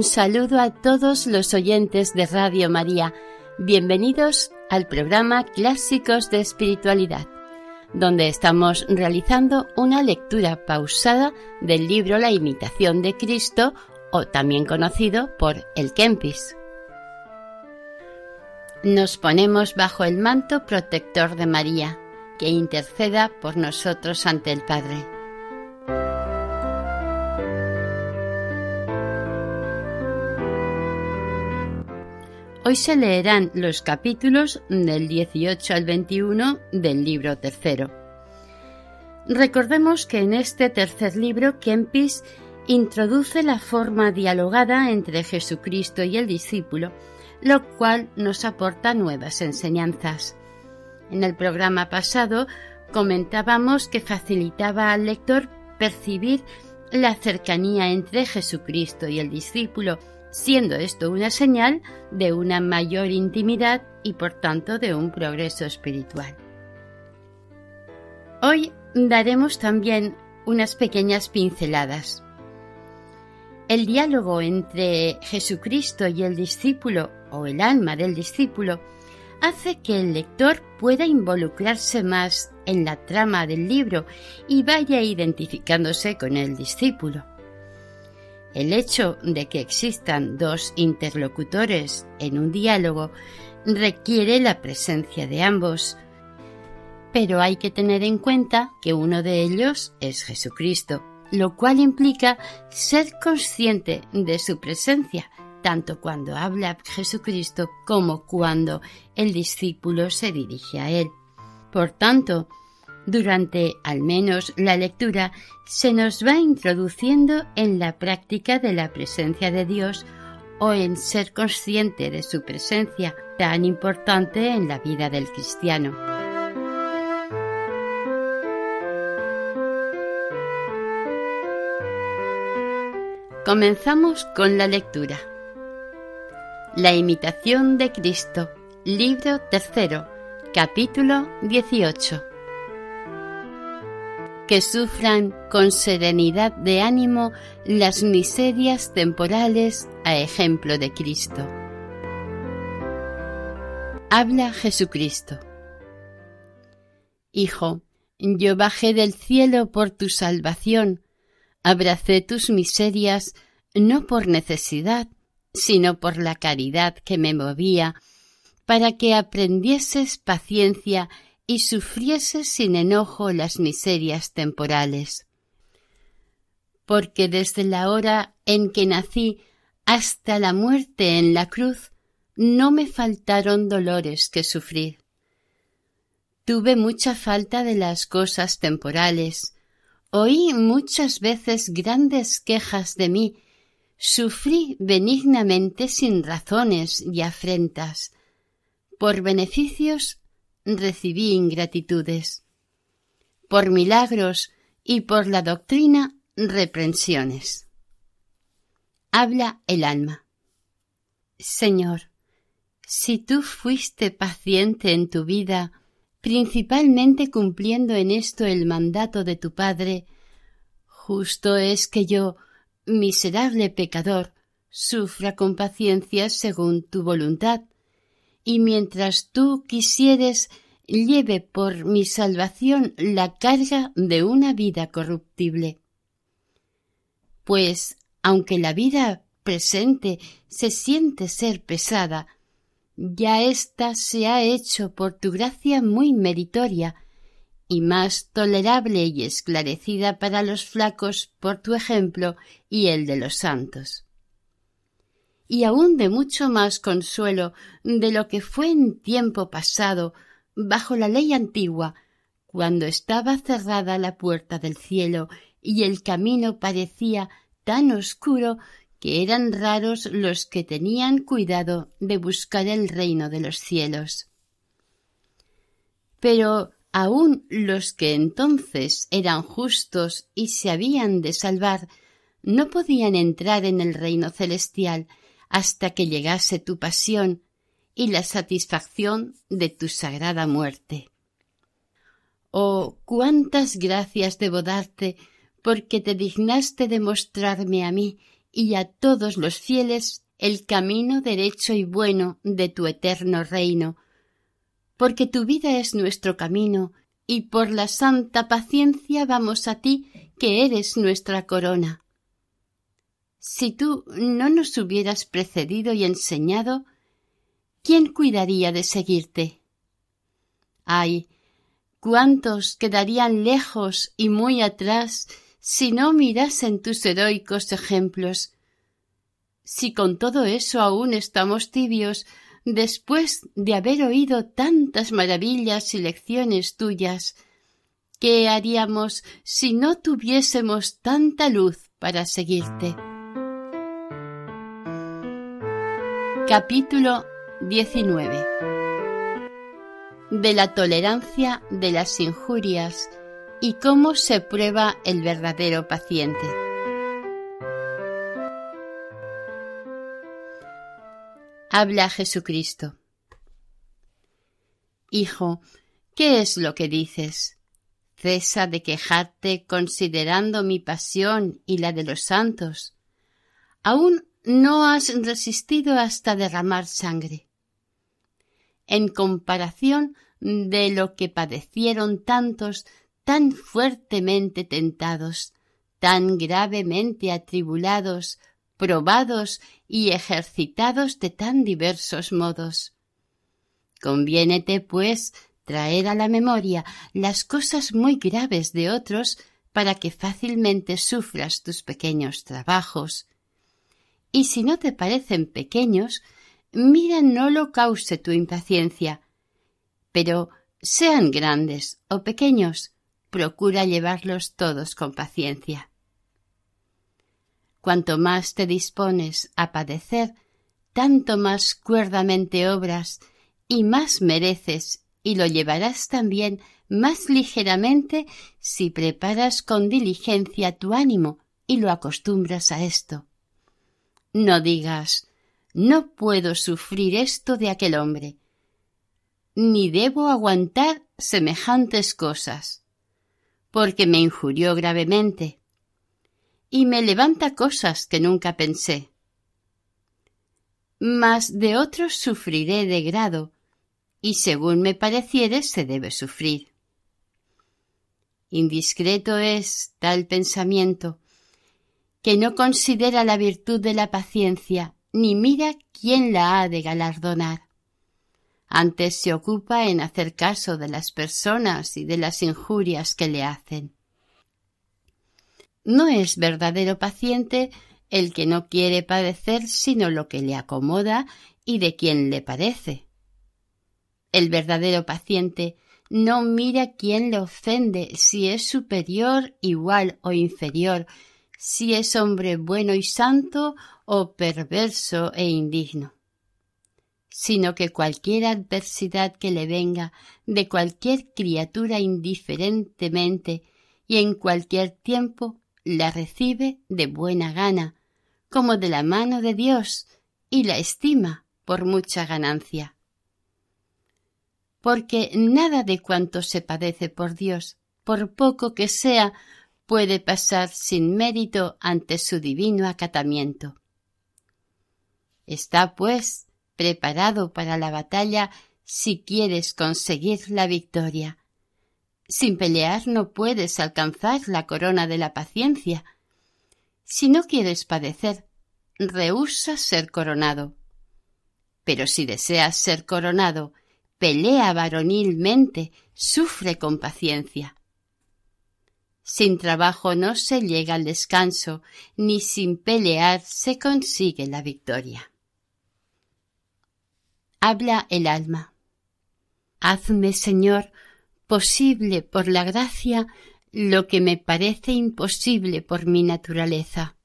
Un saludo a todos los oyentes de Radio María. Bienvenidos al programa Clásicos de Espiritualidad, donde estamos realizando una lectura pausada del libro La imitación de Cristo, o también conocido por el Kempis. Nos ponemos bajo el manto protector de María, que interceda por nosotros ante el Padre. Hoy se leerán los capítulos del 18 al 21 del libro tercero. Recordemos que en este tercer libro Kempis introduce la forma dialogada entre Jesucristo y el discípulo, lo cual nos aporta nuevas enseñanzas. En el programa pasado comentábamos que facilitaba al lector percibir la cercanía entre Jesucristo y el discípulo, siendo esto una señal de una mayor intimidad y por tanto de un progreso espiritual. Hoy daremos también unas pequeñas pinceladas. El diálogo entre Jesucristo y el discípulo o el alma del discípulo hace que el lector pueda involucrarse más en la trama del libro y vaya identificándose con el discípulo. El hecho de que existan dos interlocutores en un diálogo requiere la presencia de ambos, pero hay que tener en cuenta que uno de ellos es Jesucristo, lo cual implica ser consciente de su presencia, tanto cuando habla Jesucristo como cuando el discípulo se dirige a él. Por tanto, durante al menos la lectura se nos va introduciendo en la práctica de la presencia de Dios o en ser consciente de su presencia tan importante en la vida del cristiano. Comenzamos con la lectura. La imitación de Cristo, libro tercero, capítulo 18 que sufran con serenidad de ánimo las miserias temporales a ejemplo de Cristo. Habla Jesucristo. Hijo, yo bajé del cielo por tu salvación, abracé tus miserias no por necesidad, sino por la caridad que me movía, para que aprendieses paciencia y sufriese sin enojo las miserias temporales. Porque desde la hora en que nací hasta la muerte en la cruz, no me faltaron dolores que sufrir. Tuve mucha falta de las cosas temporales, oí muchas veces grandes quejas de mí, sufrí benignamente sin razones y afrentas. Por beneficios recibí ingratitudes. Por milagros y por la doctrina, reprensiones. Habla el alma. Señor, si tú fuiste paciente en tu vida, principalmente cumpliendo en esto el mandato de tu Padre, justo es que yo, miserable pecador, sufra con paciencia según tu voluntad, y mientras tú quisieres lleve por mi salvación la carga de una vida corruptible. Pues, aunque la vida presente se siente ser pesada, ya ésta se ha hecho por tu gracia muy meritoria y más tolerable y esclarecida para los flacos por tu ejemplo y el de los santos y aun de mucho más consuelo de lo que fue en tiempo pasado bajo la ley antigua, cuando estaba cerrada la puerta del cielo y el camino parecía tan oscuro que eran raros los que tenían cuidado de buscar el reino de los cielos. Pero aun los que entonces eran justos y se habían de salvar, no podían entrar en el reino celestial hasta que llegase tu pasión y la satisfacción de tu sagrada muerte. Oh, cuántas gracias debo darte porque te dignaste de mostrarme a mí y a todos los fieles el camino derecho y bueno de tu eterno reino, porque tu vida es nuestro camino y por la santa paciencia vamos a ti que eres nuestra corona. Si tú no nos hubieras precedido y enseñado, ¿quién cuidaría de seguirte? Ay, cuántos quedarían lejos y muy atrás si no mirasen tus heroicos ejemplos. Si con todo eso aún estamos tibios, después de haber oído tantas maravillas y lecciones tuyas, ¿qué haríamos si no tuviésemos tanta luz para seguirte? Capítulo 19 De la tolerancia de las injurias y cómo se prueba el verdadero paciente. Habla Jesucristo. Hijo, ¿qué es lo que dices? Cesa de quejarte considerando mi pasión y la de los santos. Aún no has resistido hasta derramar sangre. En comparación de lo que padecieron tantos tan fuertemente tentados, tan gravemente atribulados, probados y ejercitados de tan diversos modos. Conviénete, pues, traer a la memoria las cosas muy graves de otros para que fácilmente sufras tus pequeños trabajos. Y si no te parecen pequeños, mira no lo cause tu impaciencia. Pero sean grandes o pequeños, procura llevarlos todos con paciencia. Cuanto más te dispones a padecer, tanto más cuerdamente obras y más mereces y lo llevarás también más ligeramente si preparas con diligencia tu ánimo y lo acostumbras a esto. No digas no puedo sufrir esto de aquel hombre, ni debo aguantar semejantes cosas porque me injurió gravemente y me levanta cosas que nunca pensé. Mas de otros sufriré de grado, y según me pareciere se debe sufrir. Indiscreto es tal pensamiento, que no considera la virtud de la paciencia, ni mira quién la ha de galardonar. Antes se ocupa en hacer caso de las personas y de las injurias que le hacen. No es verdadero paciente el que no quiere padecer sino lo que le acomoda y de quien le parece. El verdadero paciente no mira quién le ofende, si es superior, igual o inferior, si es hombre bueno y santo o perverso e indigno sino que cualquier adversidad que le venga de cualquier criatura indiferentemente y en cualquier tiempo la recibe de buena gana, como de la mano de Dios, y la estima por mucha ganancia. Porque nada de cuanto se padece por Dios, por poco que sea, puede pasar sin mérito ante su divino acatamiento. Está, pues, preparado para la batalla si quieres conseguir la victoria. Sin pelear no puedes alcanzar la corona de la paciencia. Si no quieres padecer, rehúsa ser coronado. Pero si deseas ser coronado, pelea varonilmente, sufre con paciencia. Sin trabajo no se llega al descanso, ni sin pelear se consigue la victoria habla el alma. Hazme, Señor, posible por la gracia lo que me parece imposible por mi naturaleza.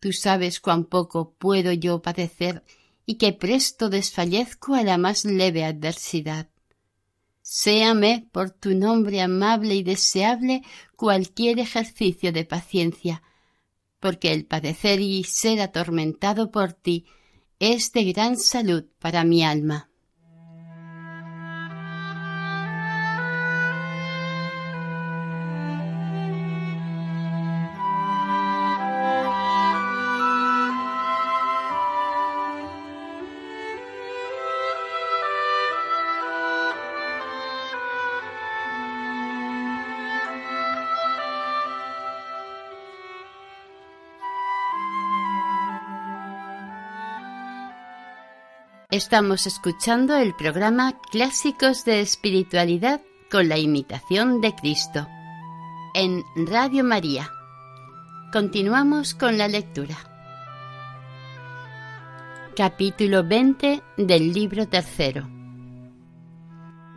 Tú sabes cuán poco puedo yo padecer y que presto desfallezco a la más leve adversidad. Séame por tu nombre amable y deseable cualquier ejercicio de paciencia, porque el padecer y ser atormentado por ti es de gran salud para mi alma. Estamos escuchando el programa Clásicos de Espiritualidad con la imitación de Cristo en Radio María. Continuamos con la lectura. Capítulo 20 del libro tercero.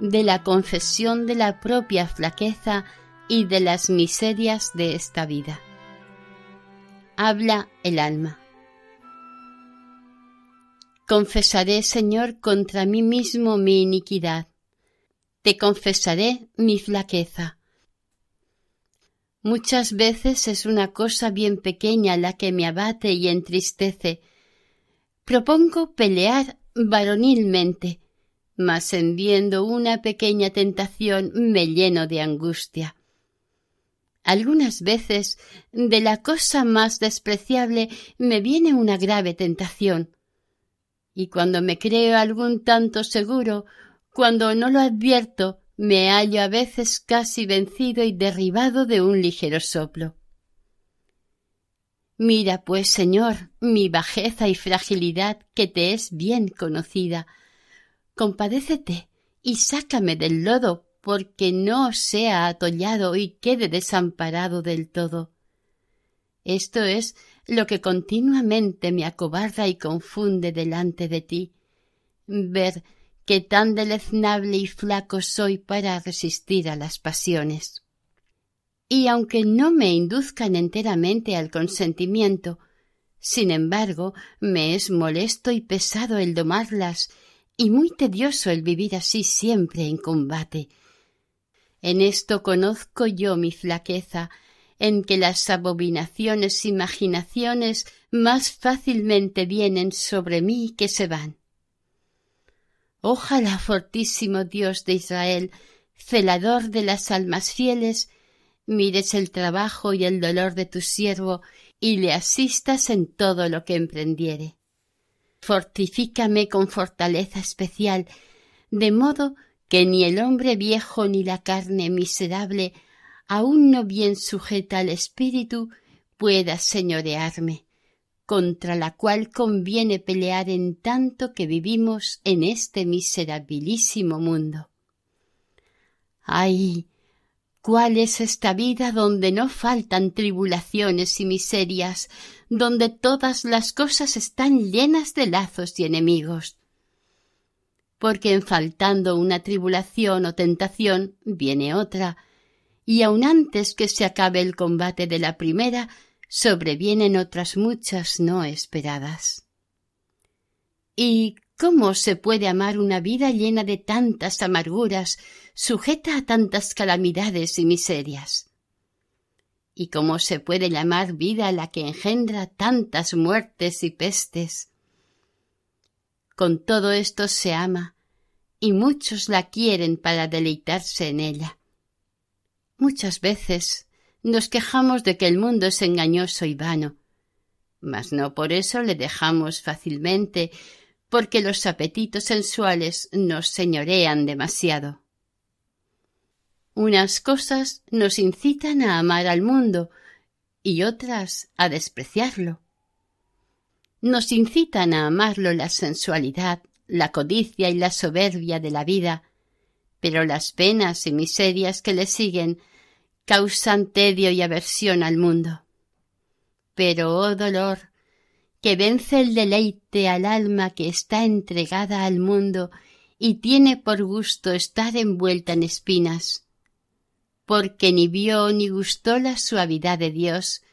De la confesión de la propia flaqueza y de las miserias de esta vida. Habla el alma. Confesaré, Señor, contra mí mismo mi iniquidad. Te confesaré mi flaqueza. Muchas veces es una cosa bien pequeña la que me abate y entristece. Propongo pelear varonilmente, mas en viendo una pequeña tentación me lleno de angustia. Algunas veces de la cosa más despreciable me viene una grave tentación y cuando me creo algún tanto seguro, cuando no lo advierto, me hallo a veces casi vencido y derribado de un ligero soplo. Mira, pues, Señor, mi bajeza y fragilidad que te es bien conocida. Compadécete y sácame del lodo, porque no sea atollado y quede desamparado del todo. Esto es lo que continuamente me acobarda y confunde delante de ti, ver que tan deleznable y flaco soy para resistir a las pasiones. Y aunque no me induzcan enteramente al consentimiento, sin embargo, me es molesto y pesado el domarlas y muy tedioso el vivir así siempre en combate. En esto conozco yo mi flaqueza en que las abominaciones imaginaciones más fácilmente vienen sobre mí que se van. Ojalá, fortísimo Dios de Israel, celador de las almas fieles, mires el trabajo y el dolor de tu siervo y le asistas en todo lo que emprendiere. Fortifícame con fortaleza especial, de modo que ni el hombre viejo ni la carne miserable aún no bien sujeta al espíritu, pueda señorearme, contra la cual conviene pelear en tanto que vivimos en este miserabilísimo mundo. ¡Ay! ¿Cuál es esta vida donde no faltan tribulaciones y miserias, donde todas las cosas están llenas de lazos y enemigos? Porque en faltando una tribulación o tentación viene otra, y aun antes que se acabe el combate de la primera, sobrevienen otras muchas no esperadas. ¿Y cómo se puede amar una vida llena de tantas amarguras, sujeta a tantas calamidades y miserias? ¿Y cómo se puede llamar vida la que engendra tantas muertes y pestes? Con todo esto se ama, y muchos la quieren para deleitarse en ella. Muchas veces nos quejamos de que el mundo es engañoso y vano, mas no por eso le dejamos fácilmente, porque los apetitos sensuales nos señorean demasiado. Unas cosas nos incitan a amar al mundo y otras a despreciarlo. Nos incitan a amarlo la sensualidad, la codicia y la soberbia de la vida, pero las penas y miserias que le siguen causan tedio y aversión al mundo. Pero, oh dolor, que vence el deleite al alma que está entregada al mundo y tiene por gusto estar envuelta en espinas. porque ni vio ni gustó la suavidad de Dios,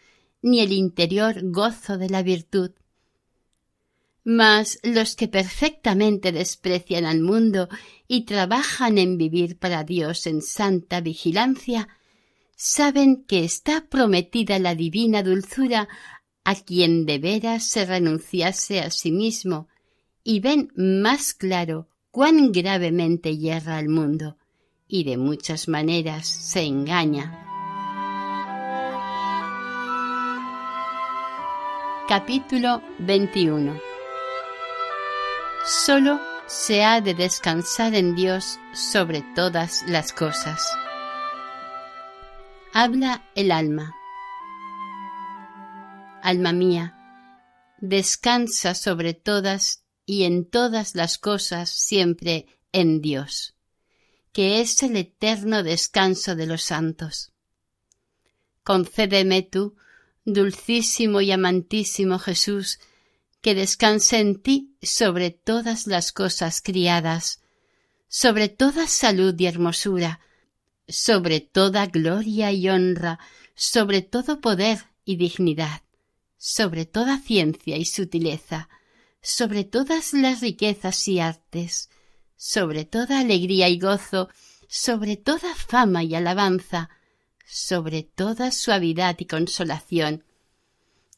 ni el interior gozo de la virtud. Mas los que perfectamente desprecian al mundo y trabajan en vivir para Dios en santa vigilancia, saben que está prometida la divina dulzura a quien de veras se renunciase a sí mismo, y ven más claro cuán gravemente yerra el mundo, y de muchas maneras se engaña. Capítulo 21 Solo se ha de descansar en Dios sobre todas las cosas. Habla el alma. Alma mía, descansa sobre todas y en todas las cosas siempre en Dios, que es el eterno descanso de los santos. Concédeme tú, dulcísimo y amantísimo Jesús, que descanse en ti sobre todas las cosas criadas, sobre toda salud y hermosura, sobre toda gloria y honra, sobre todo poder y dignidad, sobre toda ciencia y sutileza, sobre todas las riquezas y artes, sobre toda alegría y gozo, sobre toda fama y alabanza, sobre toda suavidad y consolación,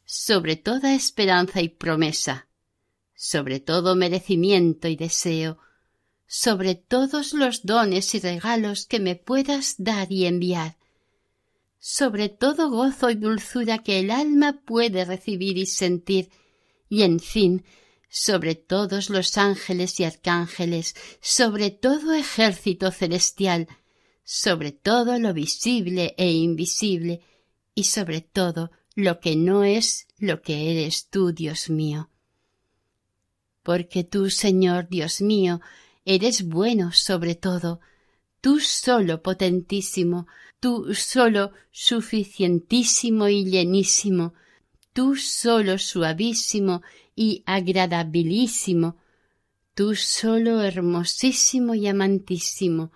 sobre toda esperanza y promesa, sobre todo merecimiento y deseo, sobre todos los dones y regalos que me puedas dar y enviar, sobre todo gozo y dulzura que el alma puede recibir y sentir, y en fin, sobre todos los ángeles y arcángeles, sobre todo ejército celestial, sobre todo lo visible e invisible, y sobre todo lo que no es lo que eres tú, Dios mío. Porque tú, Señor Dios mío, eres bueno sobre todo, tú solo potentísimo, tú solo suficientísimo y llenísimo, tú solo suavísimo y agradabilísimo, tú solo hermosísimo y amantísimo,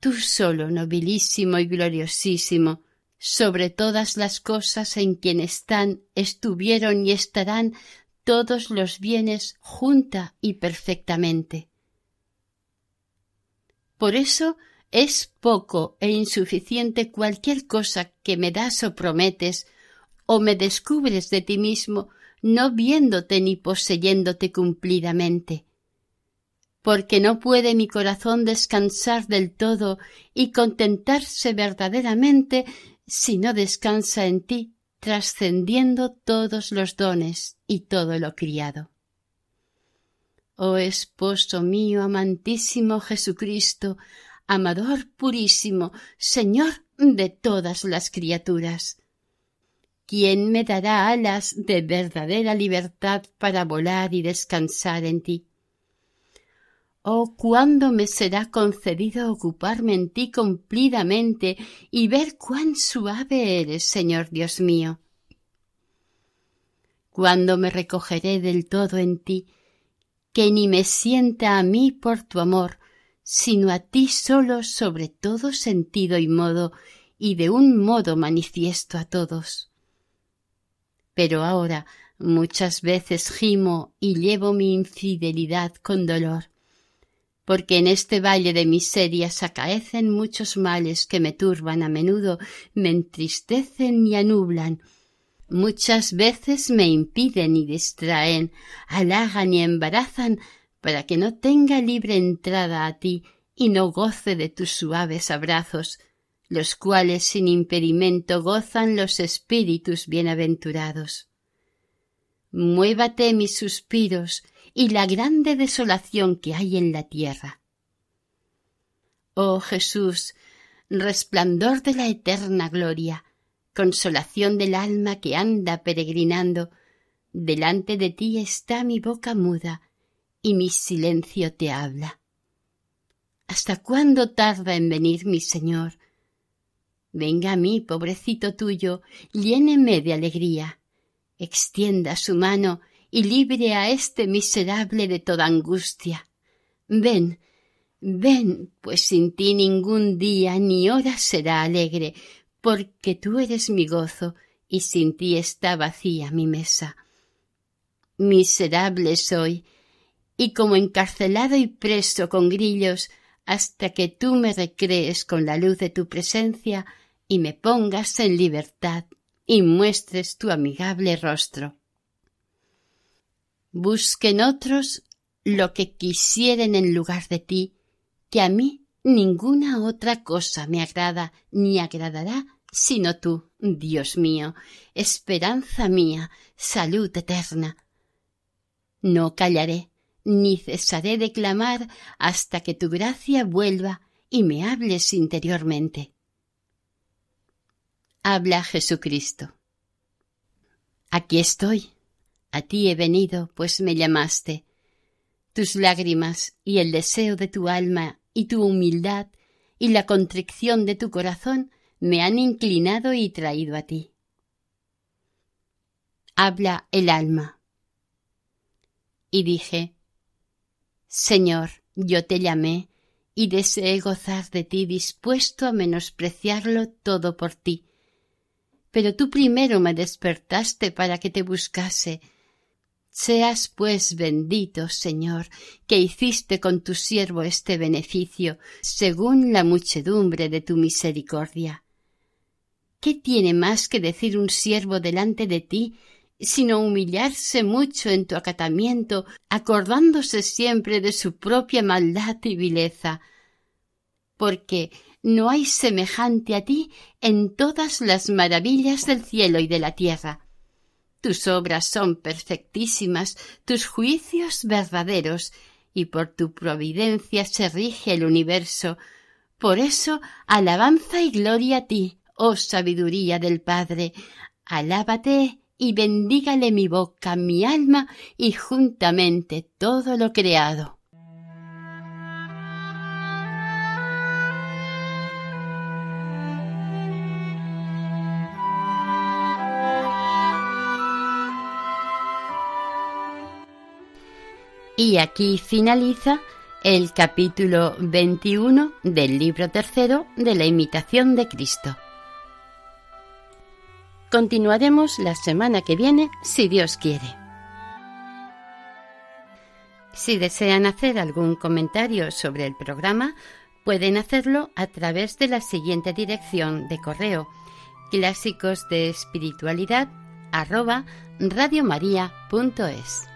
tú solo nobilísimo y gloriosísimo, sobre todas las cosas en quien están, estuvieron y estarán todos los bienes junta y perfectamente. Por eso es poco e insuficiente cualquier cosa que me das o prometes, o me descubres de ti mismo, no viéndote ni poseyéndote cumplidamente. Porque no puede mi corazón descansar del todo y contentarse verdaderamente si no descansa en ti, trascendiendo todos los dones y todo lo criado. Oh esposo mío amantísimo Jesucristo, amador purísimo, Señor de todas las criaturas. ¿Quién me dará alas de verdadera libertad para volar y descansar en ti? Oh, cuándo me será concedido ocuparme en ti cumplidamente y ver cuán suave eres, Señor Dios mío. Cuándo me recogeré del todo en ti, que ni me sienta a mí por tu amor, sino a ti solo sobre todo sentido y modo, y de un modo manifiesto a todos. Pero ahora muchas veces gimo y llevo mi infidelidad con dolor porque en este valle de miserias acaecen muchos males que me turban a menudo, me entristecen y anublan. Muchas veces me impiden y distraen, halagan y embarazan, para que no tenga libre entrada a ti y no goce de tus suaves abrazos, los cuales sin impedimento gozan los espíritus bienaventurados. Muévate mis suspiros, y la grande desolación que hay en la tierra. Oh Jesús, resplandor de la eterna gloria, consolación del alma que anda peregrinando, delante de ti está mi boca muda y mi silencio te habla. ¿Hasta cuándo tarda en venir mi Señor? Venga a mí, pobrecito tuyo, lléneme de alegría, extienda su mano y libre a este miserable de toda angustia. Ven, Ven, pues sin ti ningún día ni hora será alegre, porque tú eres mi gozo y sin ti está vacía mi mesa. Miserable soy, y como encarcelado y preso con grillos, hasta que tú me recrees con la luz de tu presencia y me pongas en libertad y muestres tu amigable rostro. Busquen otros lo que quisieren en lugar de ti, que a mí ninguna otra cosa me agrada ni agradará sino tú, Dios mío, esperanza mía, salud eterna. No callaré, ni cesaré de clamar hasta que tu gracia vuelva y me hables interiormente. Habla Jesucristo. Aquí estoy. A ti he venido, pues me llamaste. Tus lágrimas y el deseo de tu alma y tu humildad y la contrición de tu corazón me han inclinado y traído a ti. Habla el alma. Y dije, Señor, yo te llamé y deseé gozar de ti dispuesto a menospreciarlo todo por ti. Pero tú primero me despertaste para que te buscase. Seas pues bendito, Señor, que hiciste con tu siervo este beneficio, según la muchedumbre de tu misericordia. ¿Qué tiene más que decir un siervo delante de ti sino humillarse mucho en tu acatamiento, acordándose siempre de su propia maldad y vileza? Porque no hay semejante a ti en todas las maravillas del cielo y de la tierra. Tus obras son perfectísimas, tus juicios verdaderos, y por tu providencia se rige el universo. Por eso alabanza y gloria a ti, oh sabiduría del Padre, alábate y bendígale mi boca, mi alma y juntamente todo lo creado. Y aquí finaliza el capítulo 21 del libro tercero de la imitación de Cristo. Continuaremos la semana que viene, si Dios quiere. Si desean hacer algún comentario sobre el programa, pueden hacerlo a través de la siguiente dirección de correo clásicos de espiritualidad arroba radiomaria.es.